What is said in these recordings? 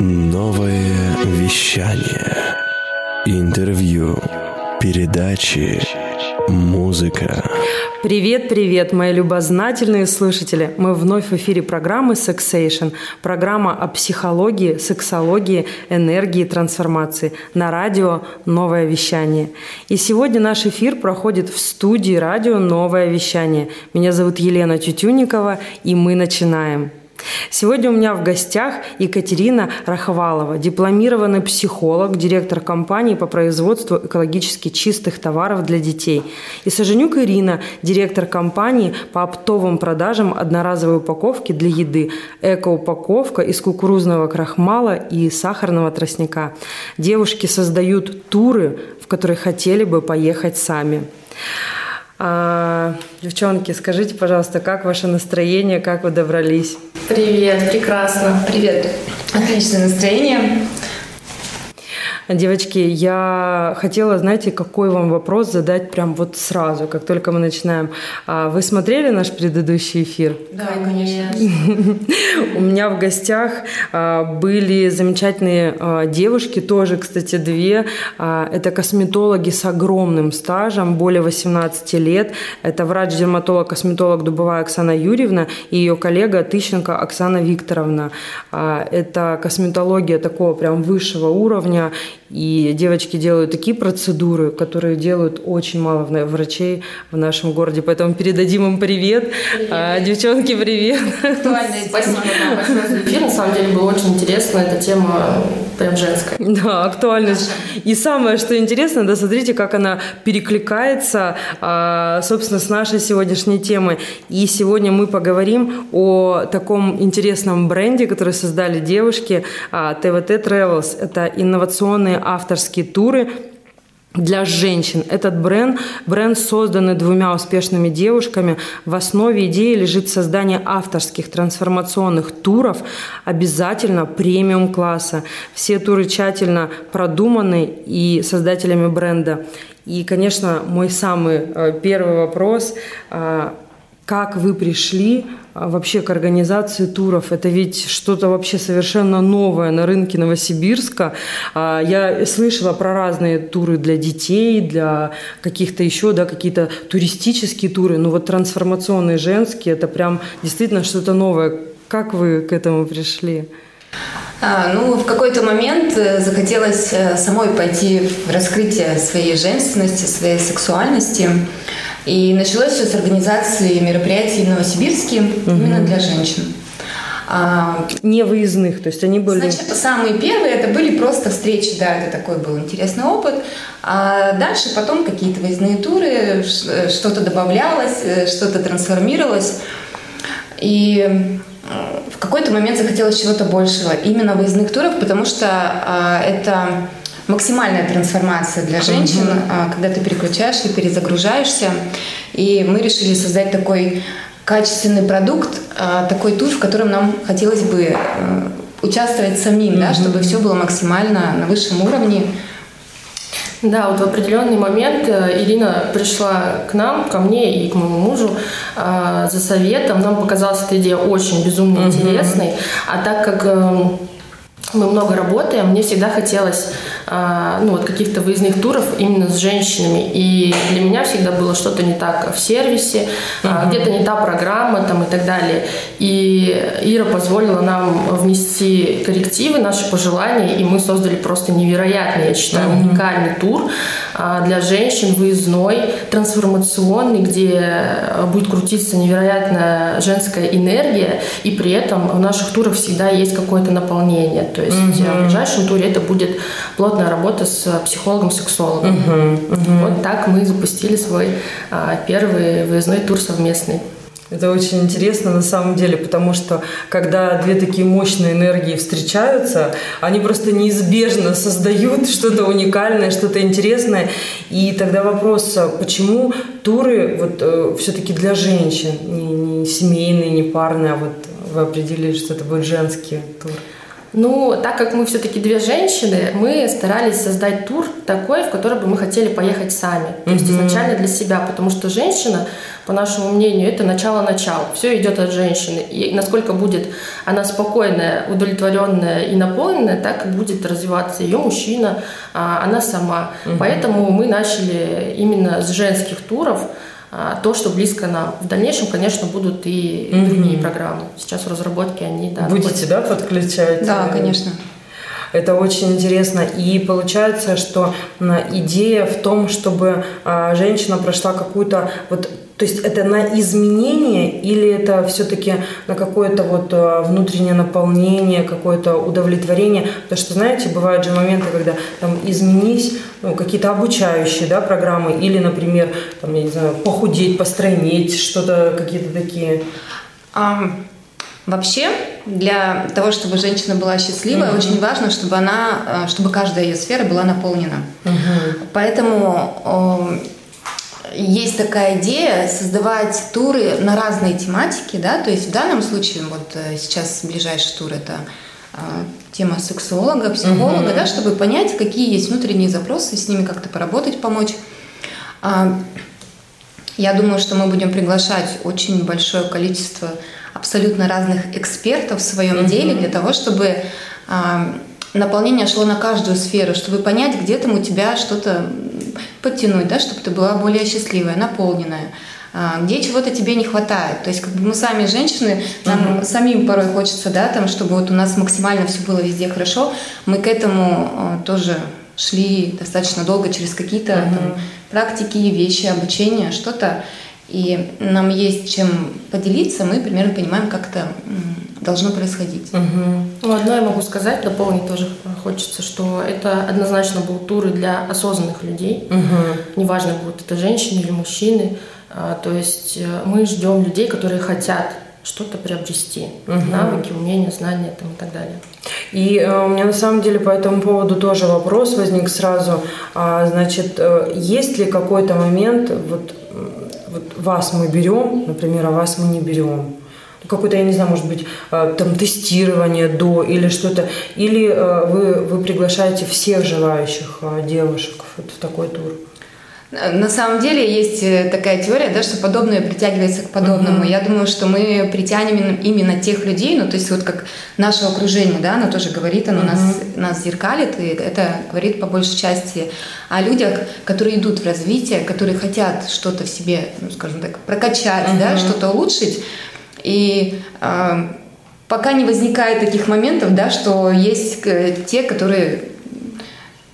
Новое вещание. Интервью. Передачи. Музыка. Привет, привет, мои любознательные слушатели! Мы вновь в эфире программы Sexation, программа о психологии, сексологии, энергии, трансформации на радио «Новое вещание». И сегодня наш эфир проходит в студии радио «Новое вещание». Меня зовут Елена Тютюникова, и мы начинаем. Сегодня у меня в гостях Екатерина Раховалова, дипломированный психолог, директор компании по производству экологически чистых товаров для детей. И Саженюк Ирина, директор компании по оптовым продажам одноразовой упаковки для еды. Эко-упаковка из кукурузного крахмала и сахарного тростника. Девушки создают туры, в которые хотели бы поехать сами. А, девчонки, скажите, пожалуйста, как ваше настроение, как вы добрались? Привет, прекрасно. Привет. Отличное настроение. Девочки, я хотела, знаете, какой вам вопрос задать прям вот сразу, как только мы начинаем. А, вы смотрели наш предыдущий эфир? Да, конечно. У меня в гостях а, были замечательные а, девушки, тоже, кстати, две. Это косметологи с огромным стажем, более 18 лет. Это врач-дерматолог-косметолог Дубовая Оксана Юрьевна и ее коллега Тыщенко Оксана Викторовна. Это косметология такого прям высшего уровня. И девочки делают такие процедуры, которые делают очень мало врачей в нашем городе. Поэтому передадим им привет. привет. А, девчонки, привет. Спасибо большое за эфир. На самом деле было очень интересно. Эта тема прям женская. Да, актуальность. И самое, что интересно, да, смотрите, как она перекликается, а, собственно, с нашей сегодняшней темой. И сегодня мы поговорим о таком интересном бренде, который создали девушки ТВТ а, Travels. Это инновационные авторские туры для женщин. Этот бренд, бренд созданный двумя успешными девушками. В основе идеи лежит создание авторских трансформационных туров, обязательно премиум класса. Все туры тщательно продуманы и создателями бренда. И, конечно, мой самый э, первый вопрос э, как вы пришли а, вообще к организации туров? Это ведь что-то вообще совершенно новое на рынке Новосибирска. А, я слышала про разные туры для детей, для каких-то еще, да, какие-то туристические туры. Но вот трансформационные женские, это прям действительно что-то новое. Как вы к этому пришли? А, ну, в какой-то момент э, захотелось э, самой пойти в раскрытие своей женственности, своей сексуальности. И началось все с организации мероприятий в Новосибирске угу. именно для женщин. А, не выездных, то есть они были... Значит, самые первые это были просто встречи, да, это такой был интересный опыт. А дальше потом какие-то выездные туры, что-то добавлялось, э, что-то трансформировалось. И э, в какой-то момент захотелось чего-то большего, именно выездных туров, потому что а, это максимальная трансформация для женщин, mm-hmm. когда ты переключаешься, перезагружаешься. И мы решили создать такой качественный продукт, а, такой тур, в котором нам хотелось бы э, участвовать самим, mm-hmm. да, чтобы все было максимально на высшем уровне. Да, вот в определенный момент э, Ирина пришла к нам, ко мне и к моему мужу э, за советом. Нам показалась эта идея очень безумно mm-hmm. интересной. А так как эм, мы много работаем, мне всегда хотелось ну, вот каких-то выездных туров именно с женщинами. И для меня всегда было что-то не так в сервисе, uh-huh. где-то не та программа там, и так далее. И Ира позволила нам внести коррективы, наши пожелания, и мы создали просто невероятный, я считаю, uh-huh. уникальный тур а, для женщин, выездной, трансформационный, где будет крутиться невероятная женская энергия, и при этом в наших турах всегда есть какое-то наполнение. То есть uh-huh. в ближайшем туре это будет плотная работа с психологом-сексологом. Uh-huh. Uh-huh. Вот так мы запустили свой а, первый выездной тур совместный. Это очень интересно на самом деле, потому что когда две такие мощные энергии встречаются, они просто неизбежно создают что-то уникальное, что-то интересное. И тогда вопрос, а почему туры вот э, все-таки для женщин, не, не семейные, не парные, а вот вы определили, что это будет женский тур? Ну, так как мы все-таки две женщины, мы старались создать тур такой, в который бы мы хотели поехать сами. То есть изначально для себя, потому что женщина по нашему мнению, это начало-начало. Все идет от женщины. И насколько будет она спокойная, удовлетворенная и наполненная, так и будет развиваться ее мужчина, а она сама. Поэтому мы начали именно с женских туров, то, что близко нам. В дальнейшем, конечно, будут и mm другие программы. Сейчас в разработке они, да. Будете, да, подключать? Да, конечно. Это очень интересно. И получается, что идея в том, чтобы а, женщина прошла какую-то вот то есть это на изменение или это все-таки на какое-то вот а, внутреннее наполнение, какое-то удовлетворение? Потому что, знаете, бывают же моменты, когда там изменись, ну, какие-то обучающие да, программы или, например, там, я не знаю, похудеть, постройнеть, что-то какие-то такие. Um Вообще, для того, чтобы женщина была счастливой, угу. очень важно, чтобы она, э, чтобы каждая ее сфера была наполнена. Угу. Поэтому э, есть такая идея создавать туры на разные тематики, да, то есть в данном случае вот э, сейчас ближайший тур это э, тема сексолога, психолога, угу. да, чтобы понять, какие есть внутренние запросы, с ними как-то поработать, помочь. А, я думаю, что мы будем приглашать очень большое количество абсолютно разных экспертов в своем mm-hmm. деле для того, чтобы а, наполнение шло на каждую сферу, чтобы понять, где там у тебя что-то подтянуть, да, чтобы ты была более счастливая, наполненная а, где чего-то тебе не хватает. То есть как бы мы сами женщины, нам uh-huh. самим порой хочется, да, там, чтобы вот у нас максимально все было везде хорошо. Мы к этому а, тоже шли достаточно долго через какие-то uh-huh. там, практики, вещи, обучение, что-то и нам есть чем поделиться, мы примерно понимаем, как это должно происходить. Угу. Ну, одно я могу сказать, дополнить тоже хочется, что это однозначно будут туры для осознанных людей. Угу. Неважно, будут это женщины или мужчины. А, то есть э, мы ждем людей, которые хотят что-то приобрести. Угу. Навыки, умения, знания там, и так далее. И э, у меня на самом деле по этому поводу тоже вопрос возник сразу. А, значит, э, есть ли какой-то момент, вот вот вас мы берем, например, а вас мы не берем. Какое-то, я не знаю, может быть, э, там тестирование до или что-то. Или э, вы, вы приглашаете всех желающих э, девушек вот в такой тур. На самом деле есть такая теория, да, что подобное притягивается к подобному. Uh-huh. Я думаю, что мы притянем именно тех людей, ну то есть вот как наше окружение, да, оно тоже говорит, оно uh-huh. нас, нас зеркалит, и это говорит по большей части о людях, которые идут в развитие, которые хотят что-то в себе, ну скажем так, прокачать, uh-huh. да, что-то улучшить. И э, пока не возникает таких моментов, да, что есть э, те, которые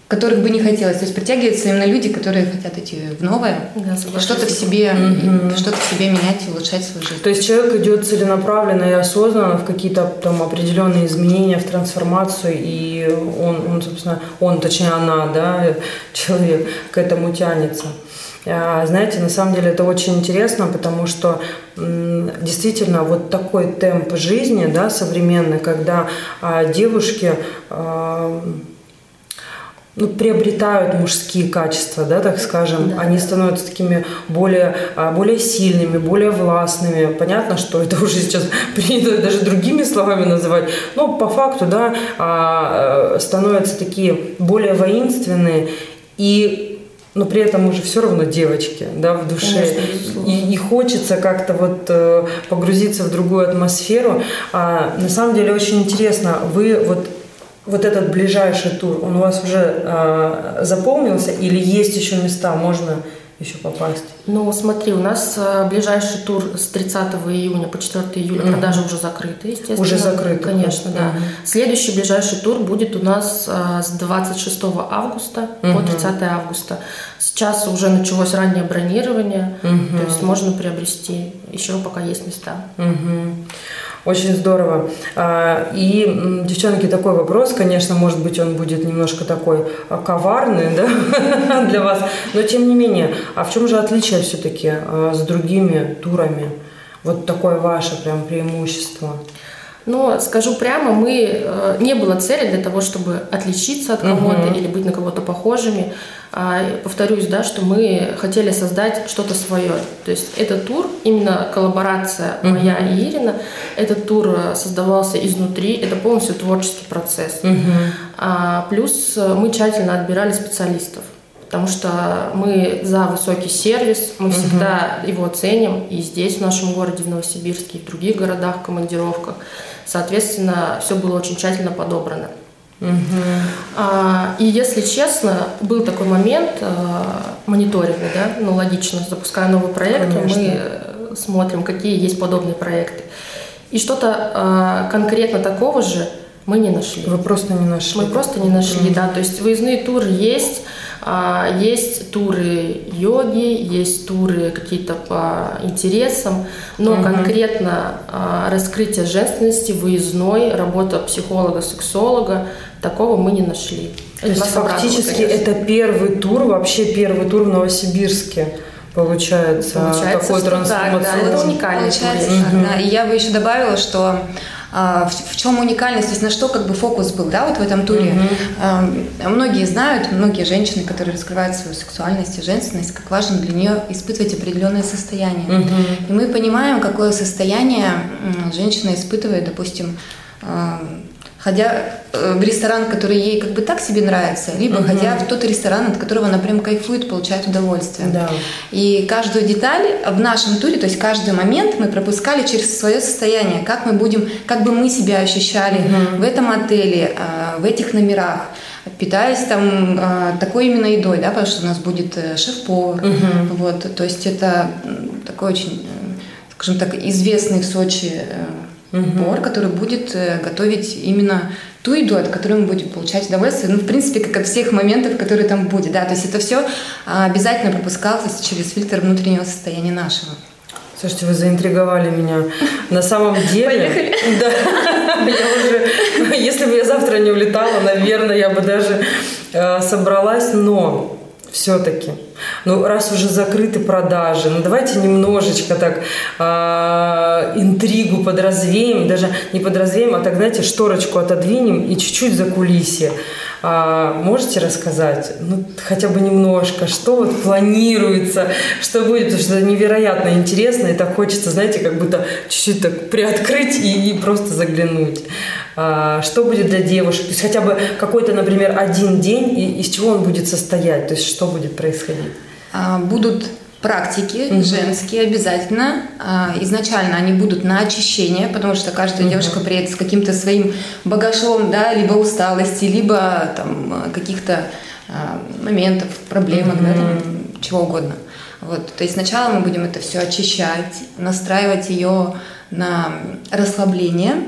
которых бы не хотелось. То есть притягиваются именно люди, которые хотят идти в новое, да, что-то в себе, mm-hmm. что-то в себе менять и улучшать свою жизнь. То есть человек идет целенаправленно и осознанно в какие-то там определенные изменения, в трансформацию, и он, он собственно, он, точнее она, да, человек к этому тянется. А, знаете, на самом деле это очень интересно, потому что действительно вот такой темп жизни, да, современный, когда а, девушки а, ну, приобретают мужские качества, да, так скажем, да. они становятся такими более, более сильными, более властными. Понятно, что это уже сейчас принято даже другими словами называть, но по факту, да, а, становятся такие более воинственные и но при этом уже все равно девочки, да, в душе. Конечно, и, и хочется как-то вот э, погрузиться в другую атмосферу. А, на самом деле очень интересно, вы вот вот этот ближайший тур, он у вас уже э, заполнился или есть еще места, можно еще попасть? Ну, смотри, у нас э, ближайший тур с 30 июня по 4 июля, mm продажи уже закрыты, естественно. Уже закрыты? Конечно, да. mm Следующий ближайший тур будет у нас э, с 26 августа mm по 30 августа. Сейчас уже началось раннее бронирование, mm то есть можно приобрести, еще пока есть места. mm очень здорово. А, и, девчонки, такой вопрос, конечно, может быть, он будет немножко такой а, коварный да, для вас, но тем не менее, а в чем же отличие все-таки а, с другими турами? Вот такое ваше прям преимущество. Но скажу прямо, мы э, не было цели для того, чтобы отличиться от кого-то угу. или быть на кого-то похожими. А, повторюсь, да, что мы хотели создать что-то свое. То есть этот тур, именно коллаборация угу. моя и Ирина, этот тур э, создавался изнутри, это полностью творческий процесс. Угу. А, плюс э, мы тщательно отбирали специалистов потому что мы за высокий сервис, мы всегда его ценим и здесь, в нашем городе, в Новосибирске, и в других городах, в командировках. Соответственно, все было очень тщательно подобрано. А, и если честно, был такой момент а, мониторинга, да, ну логично, запуская новый проект, Конечно. мы смотрим, какие есть подобные проекты. И что-то а, конкретно такого же мы не нашли. Вы просто не нашли. Мы просто не нашли, mm-hmm. да. То есть выездные туры есть, есть туры йоги, есть туры какие-то по интересам, но mm-hmm. конкретно а, раскрытие женственности, выездной, работа психолога, сексолога, такого мы не нашли. То есть фактически это первый тур, вообще первый тур в Новосибирске. Получается, Получается такой трансформационный. Так, да, это уникальный Получается, тур. да. И я бы еще добавила, что а, в, в чем уникальность, то есть на что как бы фокус был, да, вот в этом туре. Mm-hmm. Многие знают, многие женщины, которые раскрывают свою сексуальность и женственность, как важно для нее испытывать определенное состояние. Mm-hmm. И мы понимаем, какое состояние женщина испытывает, допустим, ходя э, в ресторан, который ей как бы так себе нравится, либо угу. ходя в тот ресторан, от которого она прям кайфует, получает удовольствие. Да. И каждую деталь в нашем туре, то есть каждый момент мы пропускали через свое состояние, как мы будем, как бы мы себя ощущали угу. в этом отеле, а, в этих номерах питаясь там а, такой именно едой, да, потому что у нас будет э, шеф-повар, угу. вот, то есть это такой очень, э, скажем так, известный в Сочи угу. повар, который будет э, готовить именно ту еду, от которой мы будем получать удовольствие, ну, в принципе, как от всех моментов, которые там будет, да, то есть это все а, обязательно пропускалось через фильтр внутреннего состояния нашего. Слушайте, вы заинтриговали меня. На самом деле... Поехали. Да. Я уже... Если бы я завтра не улетала, наверное, я бы даже э, собралась, но все-таки. Ну, раз уже закрыты продажи, ну давайте немножечко так э, интригу подразвеем, даже не подразвеем, а так, знаете, шторочку отодвинем и чуть-чуть за кулисье. А, можете рассказать, ну, хотя бы немножко, что вот планируется, что будет, потому что это невероятно интересно, и так хочется, знаете, как будто чуть-чуть так приоткрыть и, и просто заглянуть. А, что будет для девушек, то есть хотя бы какой-то, например, один день, и из чего он будет состоять, то есть что будет происходить? А, будут практики угу. женские обязательно. А, изначально они будут на очищение, потому что каждая угу. девушка приедет с каким-то своим багажом, да, либо усталости, либо там каких-то а, моментов, проблемок, угу. да, там, чего угодно. Вот, то есть сначала мы будем это все очищать, настраивать ее на расслабление,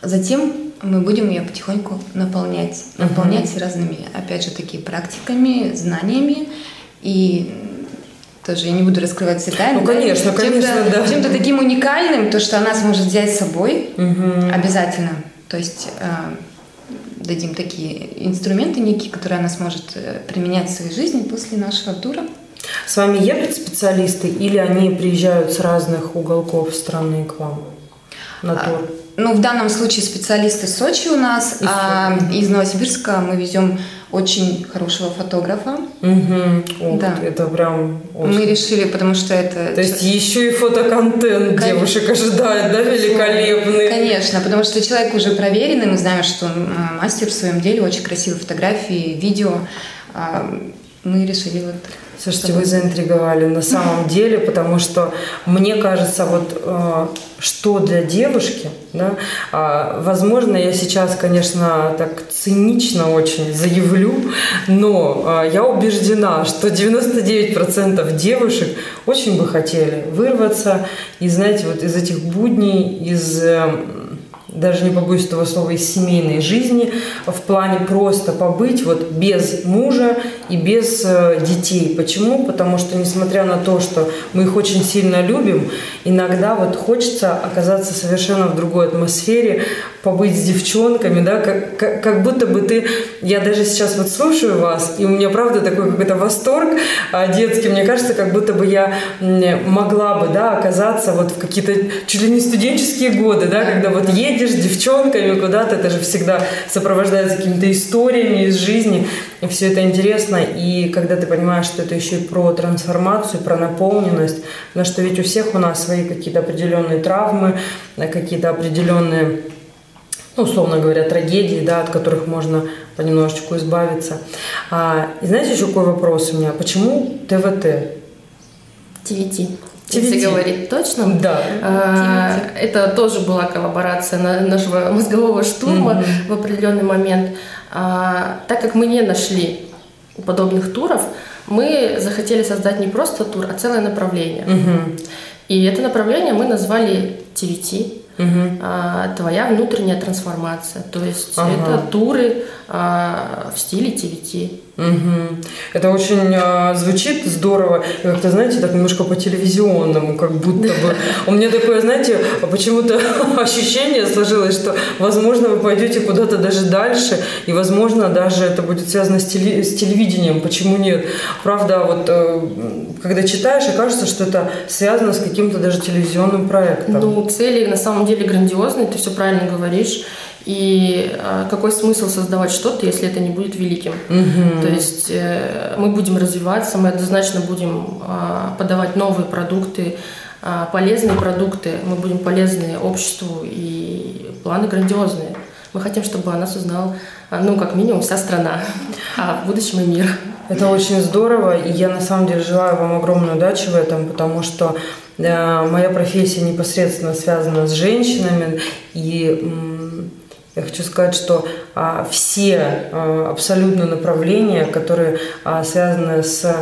затем мы будем ее потихоньку наполнять, наполнять uh разными, опять же, такие практиками, знаниями и тоже я не буду раскрывать все тайны. Ну, конечно, да? конечно, чем-то, да. Чем-то таким уникальным, то, что она сможет взять с собой угу. обязательно. То есть э, дадим такие инструменты некие, которые она сможет э, применять в своей жизни после нашего тура. С вами едут специалисты или они приезжают с разных уголков страны к вам на а, тур? А, ну, в данном случае специалисты Сочи у нас, из, а из Новосибирска мы везем очень хорошего фотографа. Угу. Ох, да. Это прям очень... Мы решили, потому что это... То есть еще и фотоконтент Конечно. девушек ожидает, да, великолепный? Конечно, потому что человек уже проверенный, мы знаем, что он мастер в своем деле, очень красивые фотографии, видео. А, мы решили вот Слушайте, вы заинтриговали на самом деле, потому что мне кажется, вот э, что для девушки, да, э, возможно, я сейчас, конечно, так цинично очень заявлю, но э, я убеждена, что 99% девушек очень бы хотели вырваться и, знаете, вот из этих будней, из э, даже не побоюсь этого слова, из семейной жизни, в плане просто побыть вот без мужа и без э, детей. Почему? Потому что, несмотря на то, что мы их очень сильно любим, иногда вот хочется оказаться совершенно в другой атмосфере, побыть с девчонками, да, как, как, как будто бы ты... Я даже сейчас вот слушаю вас, и у меня, правда, такой какой-то восторг а, детский. Мне кажется, как будто бы я могла бы, да, оказаться вот в какие-то чуть ли не студенческие годы, да, когда вот едешь с девчонками куда-то, это же всегда сопровождается какими-то историями из жизни, и все это интересно, и когда ты понимаешь, что это еще и про трансформацию, про наполненность, потому что ведь у всех у нас свои какие-то определенные травмы, какие-то определенные ну, условно говоря, трагедии, да, от которых можно понемножечку избавиться. А, и знаете, еще какой вопрос у меня? Почему ТВТ? TVT. Если говорить точно. Да. А, это тоже была коллаборация на, нашего мозгового штурма mm-hmm. в определенный момент. А, так как мы не нашли подобных туров, мы захотели создать не просто тур, а целое направление. Mm-hmm. И это направление мы назвали TVT. Угу. А, твоя внутренняя трансформация. То есть ага. это туры а, в стиле TVT. Угу. Это очень а, звучит здорово. И как-то, знаете, так немножко по-телевизионному, как будто бы. У меня такое, знаете, почему-то ощущение сложилось, что, возможно, вы пойдете куда-то даже дальше, и, возможно, даже это будет связано с, теле- с телевидением. Почему нет? Правда, вот э, когда читаешь, и кажется, что это связано с каким-то даже телевизионным проектом. Ну, цели на самом деле грандиозные, ты все правильно говоришь. И э, какой смысл создавать что-то, если это не будет великим? Угу. То есть э, мы будем развиваться, мы однозначно будем э, подавать новые продукты, э, полезные продукты, мы будем полезны обществу, и планы грандиозные. Мы хотим, чтобы о нас узнал, ну, как минимум, вся страна, а в будущем и мир. Это очень здорово, и я на самом деле желаю вам огромной удачи в этом, потому что э, моя профессия непосредственно связана с женщинами, и я хочу сказать, что а, все а, абсолютно направления, которые а, связаны с,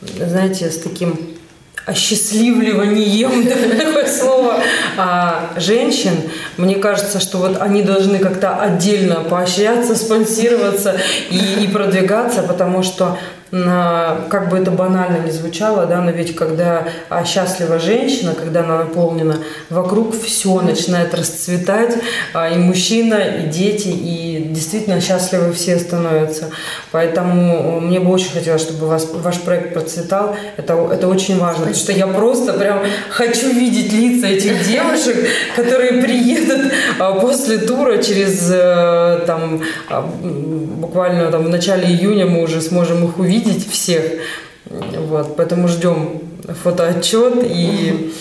знаете, с таким осчастливливанием, такое слово, а, женщин, мне кажется, что вот они должны как-то отдельно поощряться, спонсироваться и, и продвигаться, потому что как бы это банально не звучало, да, но ведь когда а, счастлива женщина, когда она наполнена, вокруг все начинает расцветать, а, и мужчина, и дети, и действительно счастливы все становятся. Поэтому мне бы очень хотелось, чтобы вас, ваш проект процветал. Это, это очень важно, потому что я просто прям хочу видеть лица этих девушек, которые приедут а, после тура через э, там буквально там в начале июня мы уже сможем их увидеть видеть всех. Вот, поэтому ждем фотоотчет и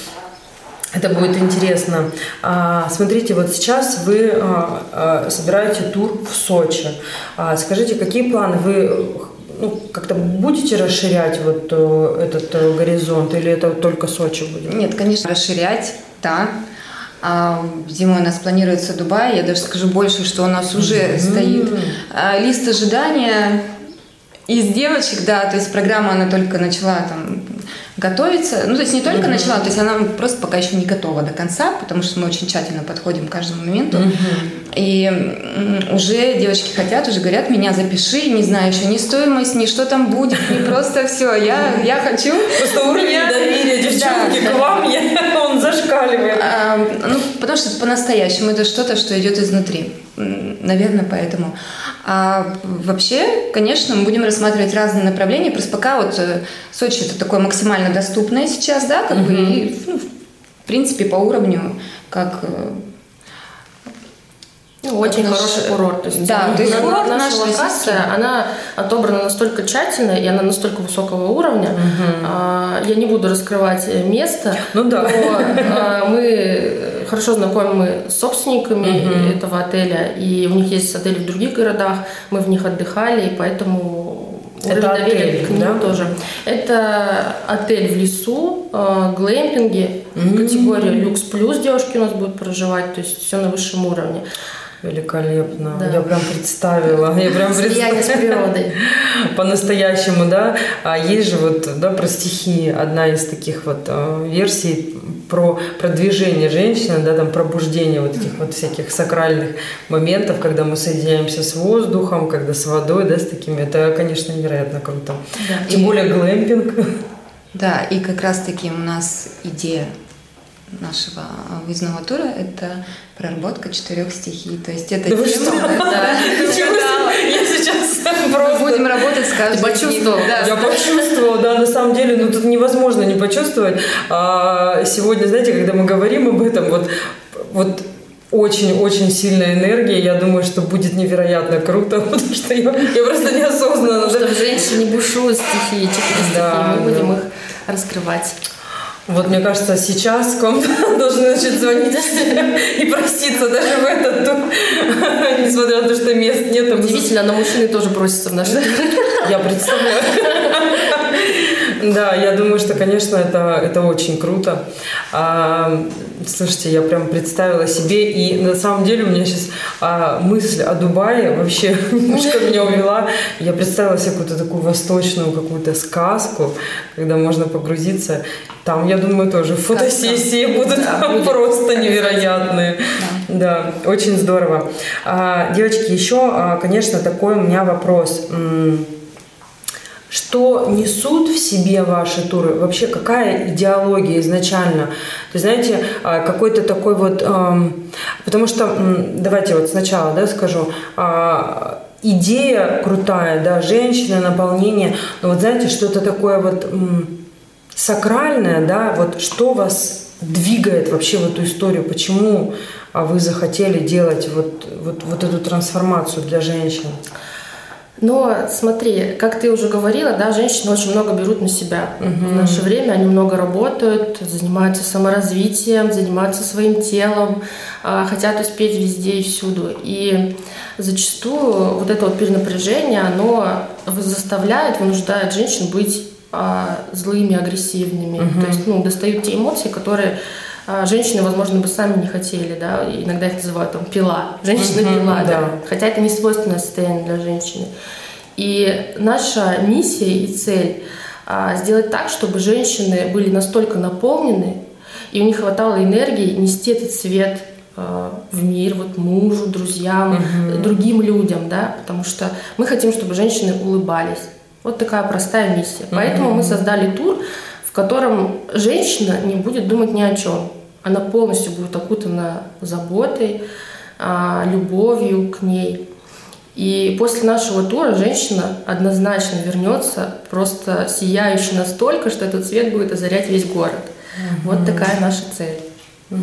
это будет интересно. А, смотрите, вот сейчас вы а, а, собираете тур в Сочи. А, скажите, какие планы вы ну, как-то будете расширять вот э, этот э, горизонт или это только Сочи будет? Нет, конечно, расширять, да. А, зимой у нас планируется Дубай. Я даже скажу больше, что у нас уже mm-hmm. стоит а, лист ожидания из девочек, да, то есть программа, она только начала там готовиться. Ну, то есть не только uh-huh. начала, то есть она просто пока еще не готова до конца, потому что мы очень тщательно подходим к каждому моменту. Uh-huh. И уже девочки хотят, уже говорят, меня запиши, не знаю еще ни стоимость, ни что там будет, не просто все. Я, я хочу. Просто уровень доверия девчонки к вам, он зашкаливает. А, ну, потому что по-настоящему это что-то, что идет изнутри. Наверное, поэтому. А вообще, конечно, мы будем рассматривать разные направления. Просто пока вот э, Сочи это такое максимально доступное сейчас, да, как угу. бы, и, ну, в принципе, по уровню, как э, ну, очень наш... хороший курорт. То есть, да, то есть курорт наша локация, она отобрана настолько тщательно, и она настолько высокого уровня. Угу. А, я не буду раскрывать место, ну, да. но а, мы хорошо знакомы с собственниками угу. этого отеля, и у них есть отели в других городах, мы в них отдыхали, и поэтому это отель, к ним да? тоже. Это отель в лесу, э, глэмпинги, mm-hmm. категория люкс плюс девушки у нас будут проживать, то есть все на высшем уровне. Великолепно. Да. Я прям представила. Я прям представила. с природой. По-настоящему, да. А есть же вот, да, про стихи одна из таких вот э, версий про продвижение женщины, да, там пробуждение вот этих вот всяких сакральных моментов, когда мы соединяемся с воздухом, когда с водой, да, с такими. Это, конечно, невероятно круто. Да. Тем и... более глэмпинг. Да, и как раз-таки у нас идея нашего выездного тура – это проработка четырех стихий. То есть это да тема, да, я сейчас просто... будем работать с каждой Ты почувствовал? Да, я почувствовала, да, на самом деле, ну тут невозможно не почувствовать. А сегодня, знаете, когда мы говорим об этом, вот, вот очень-очень сильная энергия. Я думаю, что будет невероятно круто, потому что я, я просто неосознанно... Потому что в женщине бушуют стихии, четыре да, стихии, мы да. будем их раскрывать. Вот мне кажется, сейчас к вам должны начать звонить и проситься даже в этот тур, несмотря на то, что мест нет. Удивительно, но мужчины тоже просятся в наш тур. Я представляю. Да, я думаю, что, конечно, это, это очень круто. А, слушайте, я прям представила себе, и на самом деле у меня сейчас а, мысль о Дубае вообще немножко меня увела. Я представила себе какую-то такую восточную какую-то сказку, когда можно погрузиться. Там, я думаю, тоже фотосессии будут просто невероятные. Да. очень здорово. А, девочки, еще, а, конечно, такой у меня вопрос. Что несут в себе ваши туры? Вообще, какая идеология изначально? То есть, знаете, а, какой-то такой вот... Потому что, давайте вот сначала да, скажу а, идея крутая, да, женщина, наполнение, но вот знаете, что-то такое вот сакральное, да, вот что вас двигает вообще в эту историю, почему а, вы захотели делать вот, вот, вот эту трансформацию для женщин? Но смотри, как ты уже говорила, да, женщины очень много берут на себя. Угу. В наше время они много работают, занимаются саморазвитием, занимаются своим телом, а, хотят успеть везде и всюду. И зачастую вот это вот перенапряжение, оно заставляет, вынуждает женщин быть а, злыми, агрессивными. Угу. То есть, ну, достают те эмоции, которые женщины, возможно, бы сами не хотели, да, иногда их называют там пила, женщина-пила, mm-hmm, да. да, хотя это не свойственное состояние для женщины. И наша миссия и цель а, сделать так, чтобы женщины были настолько наполнены, и у них хватало энергии нести этот свет а, в мир, вот мужу, друзьям, угу. другим людям, да, потому что мы хотим, чтобы женщины улыбались. Вот такая простая миссия. Поэтому угу. мы создали тур, в котором женщина не будет думать ни о чем. Она полностью будет окутана заботой, а, любовью к ней. И после нашего тура женщина однозначно вернется просто сияющей настолько, что этот свет будет озарять весь город. Угу. Вот такая наша цель. Угу.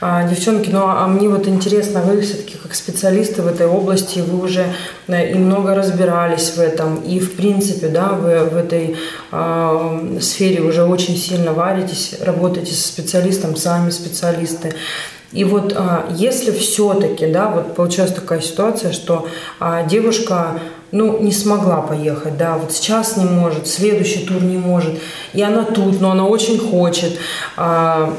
А, девчонки, ну а мне вот интересно, вы все-таки как специалисты в этой области, вы уже и много разбирались в этом, и в принципе, да, вы в этой э, сфере уже очень сильно варитесь, работаете со специалистом, сами специалисты. И вот а, если все-таки, да, вот получилась такая ситуация, что а, девушка ну, не смогла поехать, да, вот сейчас не может, следующий тур не может, и она тут, но она очень хочет. А,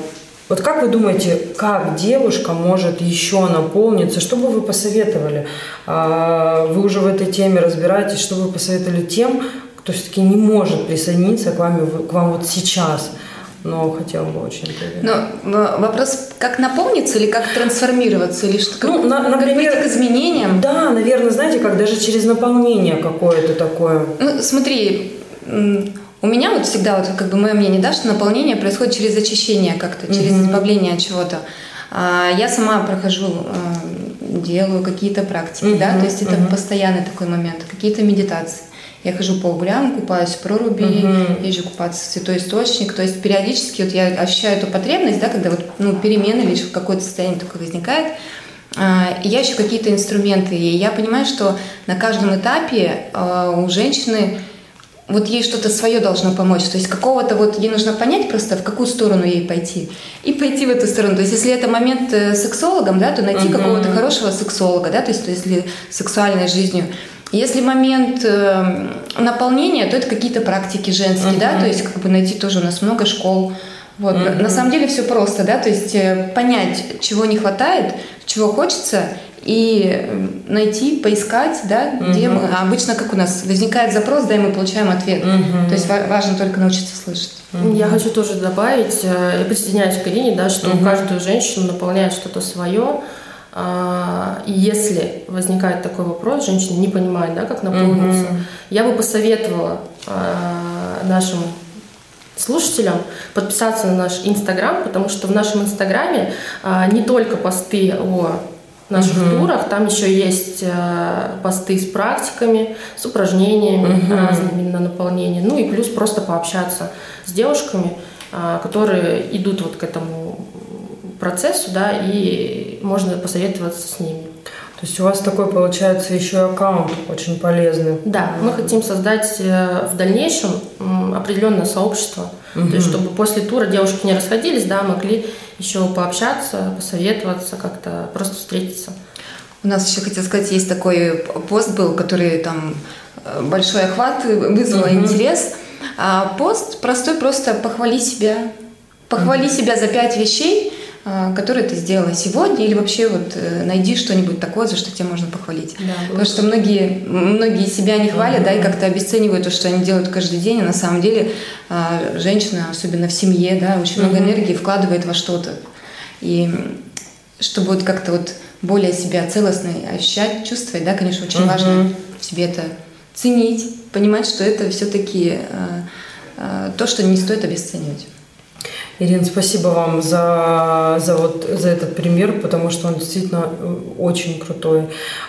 вот как вы думаете, как девушка может еще наполниться? Что бы вы посоветовали? А, вы уже в этой теме разбираетесь. Что бы вы посоветовали тем, кто все-таки не может присоединиться к вам, к вам вот сейчас? но хотел бы очень. Но вопрос, как наполниться или как трансформироваться, или что, ну, как, на, например, как к изменениям? Да, наверное, знаете, как даже через наполнение какое-то такое. Ну, смотри, у меня вот всегда, вот как бы мое мнение, да, что наполнение происходит через очищение как-то, через mm-hmm. избавление от чего-то. А, я сама прохожу, э, делаю какие-то практики, mm-hmm. да, то есть это mm-hmm. постоянный такой момент, какие-то медитации. Я хожу по углям, купаюсь в проруби, mm-hmm. езжу купаться в святой источник. То есть периодически вот я ощущаю эту потребность, да, когда вот, ну, перемены или какое-то состояние такое возникает. А, и я ищу какие-то инструменты. И я понимаю, что на каждом этапе а, у женщины вот ей что-то свое должно помочь. То есть какого-то вот ей нужно понять просто, в какую сторону ей пойти. И пойти в эту сторону. То есть если это момент э, с сексологом, да, то найти uh-huh. какого-то хорошего сексолога, да, то есть то если сексуальной жизнью. Если момент э, наполнения, то это какие-то практики женские, uh-huh. да, то есть как бы найти тоже у нас много школ. Вот. Uh-huh. На самом деле все просто, да, то есть э, понять, чего не хватает, чего хочется, и э, найти, поискать, да, угу. где мы. А обычно как у нас возникает запрос, да, и мы получаем ответ. Угу. То есть важно только научиться слышать. Угу. Я хочу тоже добавить, э, я присоединяюсь к Ирине, да, что угу. каждую женщину наполняет что-то свое. А, и если возникает такой вопрос, женщина не понимает, да, как наполниться, угу. я бы посоветовала а, нашим слушателям подписаться на наш Инстаграм, потому что в нашем Инстаграме а, не только посты о наших угу. турах. Там еще есть э, посты с практиками, с упражнениями угу. разными на наполнение. Ну и плюс просто пообщаться с девушками, э, которые идут вот к этому процессу, да, и можно посоветоваться с ними. То есть у вас такой получается еще аккаунт очень полезный. Да, мы хотим создать э, в дальнейшем определенное сообщество, Угу. То есть, чтобы после тура девушки не расходились, да, могли еще пообщаться, посоветоваться, как-то просто встретиться. У нас еще, хотел сказать, есть такой пост был, который там э, большой охват вызвал угу. интерес. А пост простой, просто похвали себя. Похвали угу. себя за пять вещей, а, которые ты сделала сегодня, или вообще вот э, найди что-нибудь такое, за что тебе можно похвалить. Да, Потому что многие, многие себя не хвалят, mm да, и как-то обесценивают то, что они делают каждый день, а на самом деле а, женщина, особенно в семье, да, очень много энергии вкладывает во что-то. И чтобы вот как-то вот более себя целостно ощущать, чувствовать, да, конечно, очень mm важно в себе это ценить, понимать, что это все-таки то, что не стоит обесценивать. Ирина, спасибо вам за, за, вот, за этот пример, потому что он действительно э, очень крутой.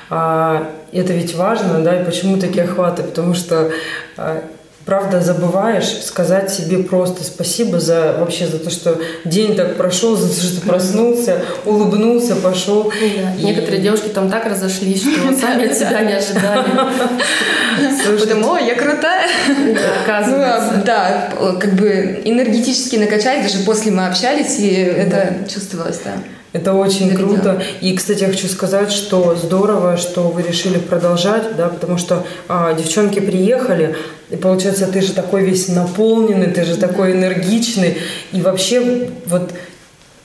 А, это ведь важно, да, и почему такие охваты? Потому что а, правда забываешь сказать себе просто спасибо за вообще за то, что день так прошел, за то, что проснулся, улыбнулся, пошел. Ну да. И... Некоторые девушки там так разошлись, что сами от себя не ожидали. Потому, ой, я крутая. Оказывается. Ну, да, как бы энергетически накачать, даже после мы общались, и это чувствовалось, да. Это очень Зарядила. круто. И, кстати, я хочу сказать, что здорово, что вы решили продолжать, да, потому что а, девчонки приехали, и получается, ты же такой весь наполненный, ты же такой энергичный, и вообще вот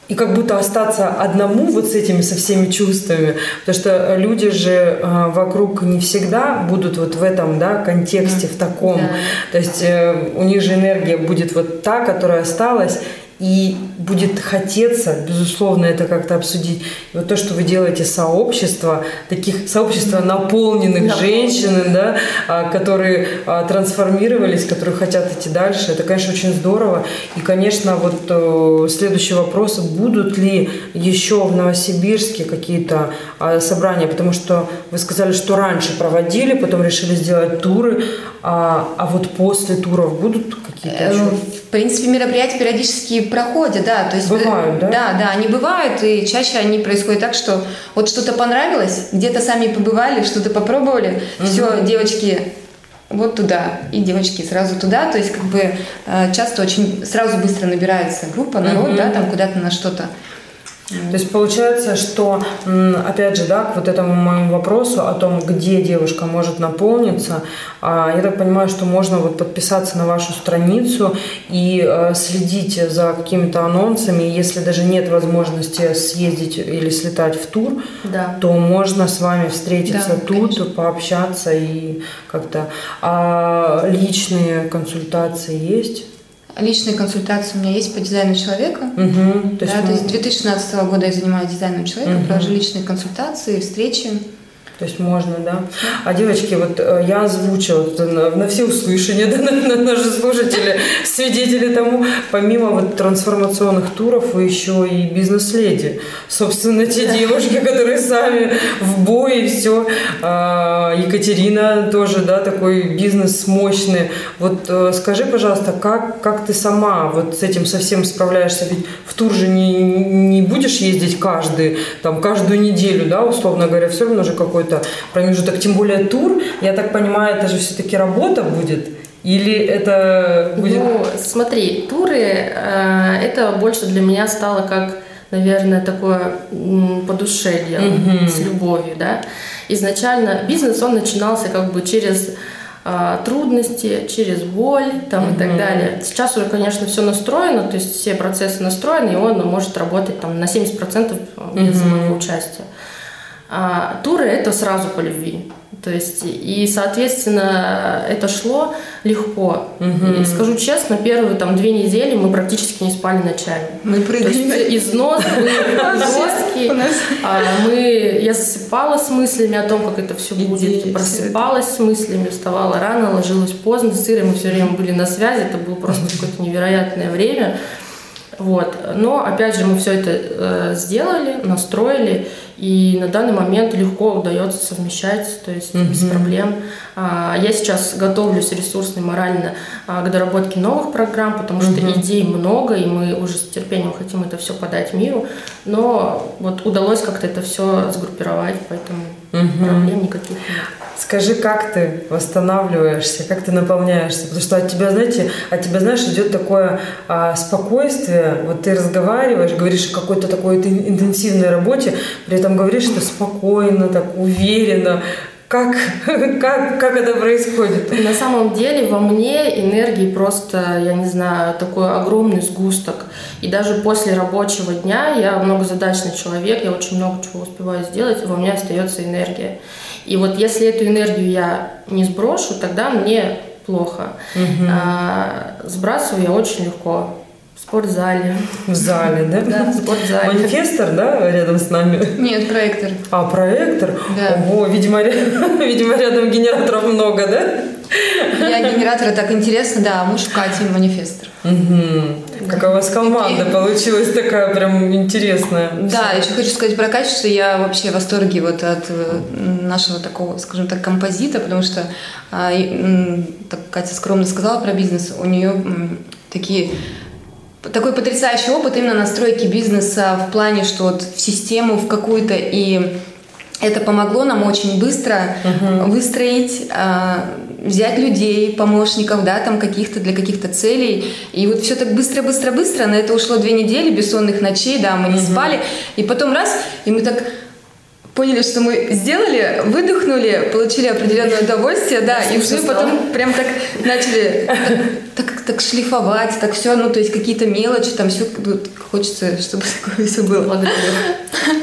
и как будто остаться одному вот с этими, со всеми чувствами, потому что люди же э, вокруг не всегда будут вот в этом, да, контексте, в таком, да. то есть э, у них же энергия будет вот та, которая осталась, и будет хотеться, безусловно, это как-то обсудить. И вот то, что вы делаете сообщество, таких сообщества наполненных да. женщин, да, а, которые а, трансформировались, которые хотят идти дальше, это, конечно, очень здорово. И, конечно, вот э, следующий вопрос, будут ли еще в Новосибирске какие-то а, собрания, потому что вы сказали, что раньше проводили, потом решили сделать туры, а, а вот после туров будут какие-то еще? В принципе, мероприятия периодически проходят, да. То есть, бывают, да? Да, да, они бывают, и чаще они происходят так, что вот что-то понравилось, где-то сами побывали, что-то попробовали, угу. все, девочки, вот туда, и девочки сразу туда, то есть как бы э, часто очень сразу быстро набирается группа, народ, угу. да, там куда-то на что-то то есть получается, что, опять же, да, к вот этому моему вопросу о том, где девушка может наполниться, а, я так понимаю, что можно вот подписаться на вашу страницу и э, следить за какими-то анонсами. Если даже нет возможности съездить или слетать в тур, да. то можно с вами встретиться да, тут, конечно. пообщаться и как-то. А личные консультации есть? Личные консультации у меня есть по дизайну человека. Угу, то, есть да, мы... то есть с 2016 года я занимаюсь дизайном человека, угу. провожу личные консультации, встречи. То есть можно, да. А девочки, вот э, я озвучила на, на все услышания, да, на, на наши слушатели, свидетели тому, помимо вот трансформационных туров, вы еще и бизнес-леди. Собственно, те девушки, которые сами в бой и все. А, Екатерина тоже, да, такой бизнес мощный. Вот э, скажи, пожалуйста, как, как ты сама вот с этим совсем справляешься? Ведь в тур же не, не будешь ездить каждый, там, каждую неделю, да, условно говоря, все равно же какой-то какой-то промежуток, тем более тур, я так понимаю, это же все-таки работа будет. Или это будет... Ну, смотри, туры, э, это больше для меня стало как, наверное, такое подушевье mm-hmm. с любовью, да. Изначально бизнес, он начинался как бы через э, трудности, через боль там, mm-hmm. и так далее. Сейчас уже, конечно, все настроено, то есть все процессы настроены, и он может работать там, на 70% без mm-hmm. моего участия. А туры это сразу по любви. То есть, и, соответственно, это шло легко. Угу. И скажу честно, первые там две недели мы практически не спали ночами. Мы прыгали. То есть, износ был жесткий. Мы, я засыпала с мыслями о том, как это все будет. Просыпалась с мыслями, вставала рано, ложилась поздно. С Ирой мы все время были на связи. Это было просто какое-то невероятное время. Вот. Но, опять же, мы все это э, сделали, настроили, и на данный момент легко удается совмещать, то есть mm-hmm. без проблем. А, я сейчас готовлюсь ресурсно и морально а, к доработке новых программ, потому mm-hmm. что идей много, и мы уже с терпением хотим это все подать миру. Но вот удалось как-то это все сгруппировать, поэтому угу. проблем никаких нет. Скажи, как ты восстанавливаешься, как ты наполняешься? Потому что от тебя, знаете, от тебя, знаешь, идет такое а, спокойствие. Вот ты разговариваешь, говоришь о какой-то такой интенсивной работе, при этом говоришь, что спокойно, так уверенно, как, как, как это происходит? На самом деле во мне энергии просто, я не знаю, такой огромный сгусток. И даже после рабочего дня я многозадачный человек, я очень много чего успеваю сделать, во мне остается энергия. И вот если эту энергию я не сброшу, тогда мне плохо. Угу. А, сбрасываю я очень легко спортзале. В зале, да? Да, в спортзале. Манифестор, да, рядом с нами? Нет, проектор. А, проектор? Да. Ого, видимо, видимо, рядом генераторов много, да? Я генераторы так интересно, да, а муж в Кате манифестор. Угу. Какая у вас команда получилась такая прям интересная. Да, еще хочу сказать про Катю, что я вообще в восторге вот от э, нашего такого, скажем так, композита, потому что а, так Катя скромно сказала про бизнес, у нее такие такой потрясающий опыт именно настройки бизнеса в плане, что вот в систему, в какую-то и это помогло нам очень быстро uh-huh. выстроить, а, взять людей, помощников, да, там каких-то для каких-то целей. И вот все так быстро, быстро, быстро. На это ушло две недели бессонных ночей, да, мы не спали. И потом раз, и мы так поняли, что мы сделали, выдохнули, получили определенное удовольствие, да, и уже потом прям так начали так, так, так шлифовать, так все, ну, то есть какие-то мелочи, там все, вот, хочется, чтобы такое все было. Благодарю.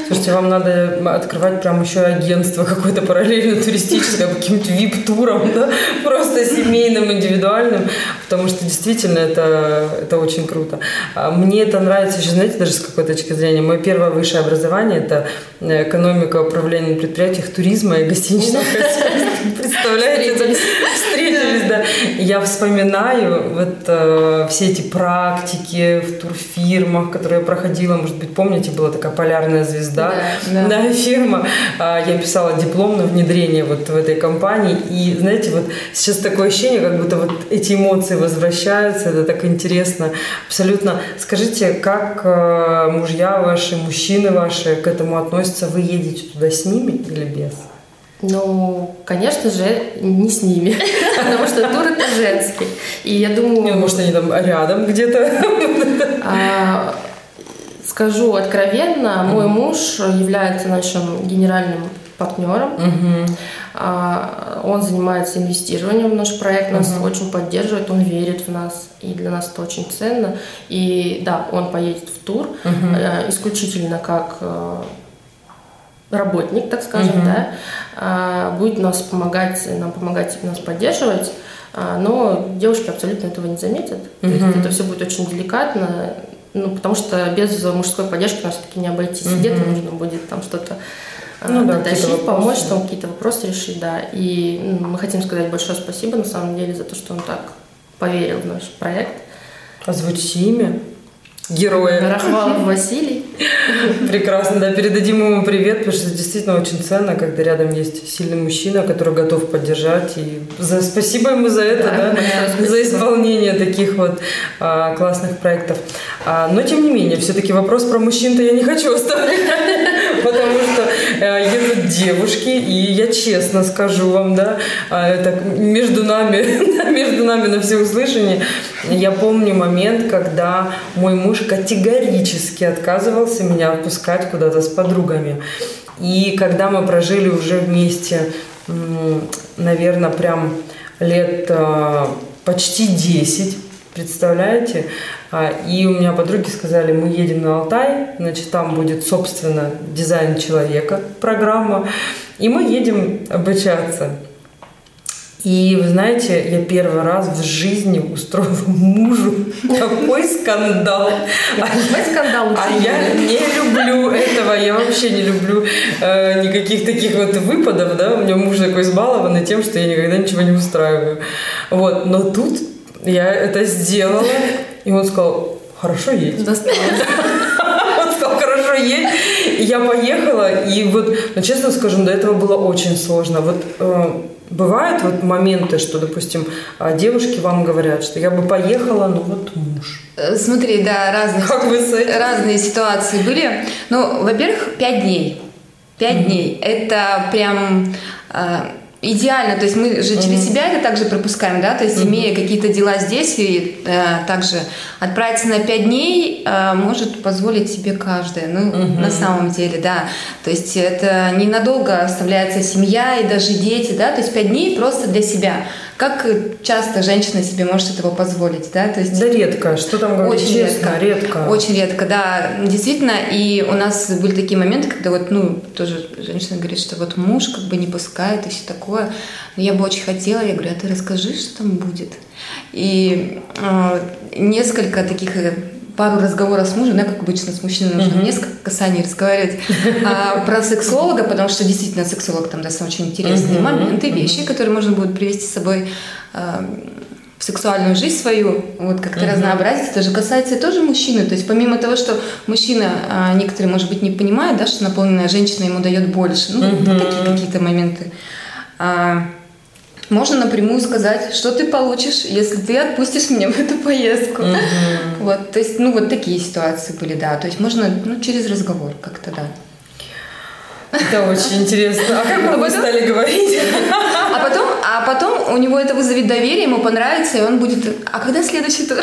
Слушайте, вам надо открывать прям еще агентство какое-то параллельно туристическое, каким-нибудь вип-туром, да, просто семейным, индивидуальным, потому что действительно это, это очень круто. А мне это нравится еще, знаете, даже с какой точки зрения. Мое первое высшее образование – это экономика управления на предприятиях туризма и гостиничного хозяйства. Представляете? Встретились. Да. Я вспоминаю вот э, все эти практики в турфирмах, которые я проходила. Может быть, помните, была такая полярная звезда, да, да. да фирма. А, я писала диплом на внедрение вот в этой компании. И, знаете, вот сейчас такое ощущение, как будто вот эти эмоции возвращаются. Это так интересно. Абсолютно. Скажите, как э, мужья ваши, мужчины ваши к этому относятся? Вы едете туда с ними или без? Ну, конечно же, не с ними, потому что тур это женский. И я думаю... может, они там рядом где-то? А, скажу откровенно, мой муж является нашим генеральным партнером. А, он занимается инвестированием в наш проект, нас очень поддерживает, он верит в нас, и для нас это очень ценно. И да, он поедет в тур э, исключительно как э, работник, так скажем, угу. да, а, будет нас помогать, нам помогать нас поддерживать, а, но девушки абсолютно этого не заметят. Угу. То есть это все будет очень деликатно, ну, потому что без мужской поддержки нас все-таки не обойтись. Угу. Где-то нужно будет там что-то ну, да, дотащить, помочь, там какие-то вопросы решить, да. И мы хотим сказать большое спасибо, на самом деле, за то, что он так поверил в наш проект. Озвучьте имя героя. Рахвалов Василий. Прекрасно, да, передадим ему привет, потому что действительно очень ценно, когда рядом есть сильный мужчина, который готов поддержать. И за, спасибо ему за это, да, да за исполнение таких вот а, классных проектов. А, но тем не менее, все-таки вопрос про мужчин-то я не хочу оставлять, потому что а, едут девушки, и я честно скажу вам, да, а, это между нами, между нами на всеуслышание, я помню момент, когда мой муж категорически отказывался меня отпускать куда-то с подругами. И когда мы прожили уже вместе, наверное, прям лет а, почти 10, представляете? А, и у меня подруги сказали, мы едем на Алтай, значит, там будет, собственно, дизайн человека, программа, и мы едем обучаться. И вы знаете, я первый раз в жизни устроила мужу такой скандал. Какой скандал А я не люблю этого, я вообще не люблю э, никаких таких вот выпадов, да. У меня муж такой избалованный тем, что я никогда ничего не устраиваю. Вот, но тут я это сделала, и он сказал, хорошо едь. Досталось. Он сказал, хорошо едь. И я поехала, и вот, ну, честно скажем, до этого было очень сложно. Вот э, Бывают вот моменты, что, допустим, а, девушки вам говорят, что я бы поехала, но вот муж. Э, смотри, да, разные, как вы с разные ситуации были. Ну, во-первых, пять дней. Пять mm-hmm. дней. Это прям а, идеально, то есть мы же через себя это также пропускаем, да, то есть mm-hmm. имея какие-то дела здесь и э, также отправиться на пять дней э, может позволить себе каждое, ну mm-hmm. на самом деле, да, то есть это ненадолго оставляется семья и даже дети, да, то есть пять дней просто для себя. Как часто женщина себе может этого позволить, да? То есть да редко, что там говорить, очень честно, редко, редко. Очень редко, да, действительно. И у нас были такие моменты, когда вот, ну, тоже женщина говорит, что вот муж как бы не пускает и все такое. Но я бы очень хотела, я говорю, а ты расскажи, что там будет. И э, несколько таких э, пару разговоров с мужем, да, как обычно с мужчиной нужно mm-hmm. несколько касаний разговаривать, а, про сексолога, потому что действительно сексолог там даст очень интересные mm-hmm. моменты, вещи, mm-hmm. которые можно будет привести с собой а, в сексуальную жизнь свою, вот как-то mm-hmm. разнообразить. Это же касается тоже мужчины. То есть помимо того, что мужчина, а, некоторые, может быть, не понимают, да, что наполненная женщина ему дает больше, ну, mm-hmm. такие какие-то моменты. А, можно напрямую сказать, что ты получишь, если ты отпустишь меня в эту поездку. Угу. Вот, то есть, ну, вот такие ситуации были, да. То есть можно, ну, через разговор как-то, да. Это очень интересно. А как вы стали говорить? А потом, а потом у него это вызовет доверие, ему понравится, и он будет... А когда следующий тур?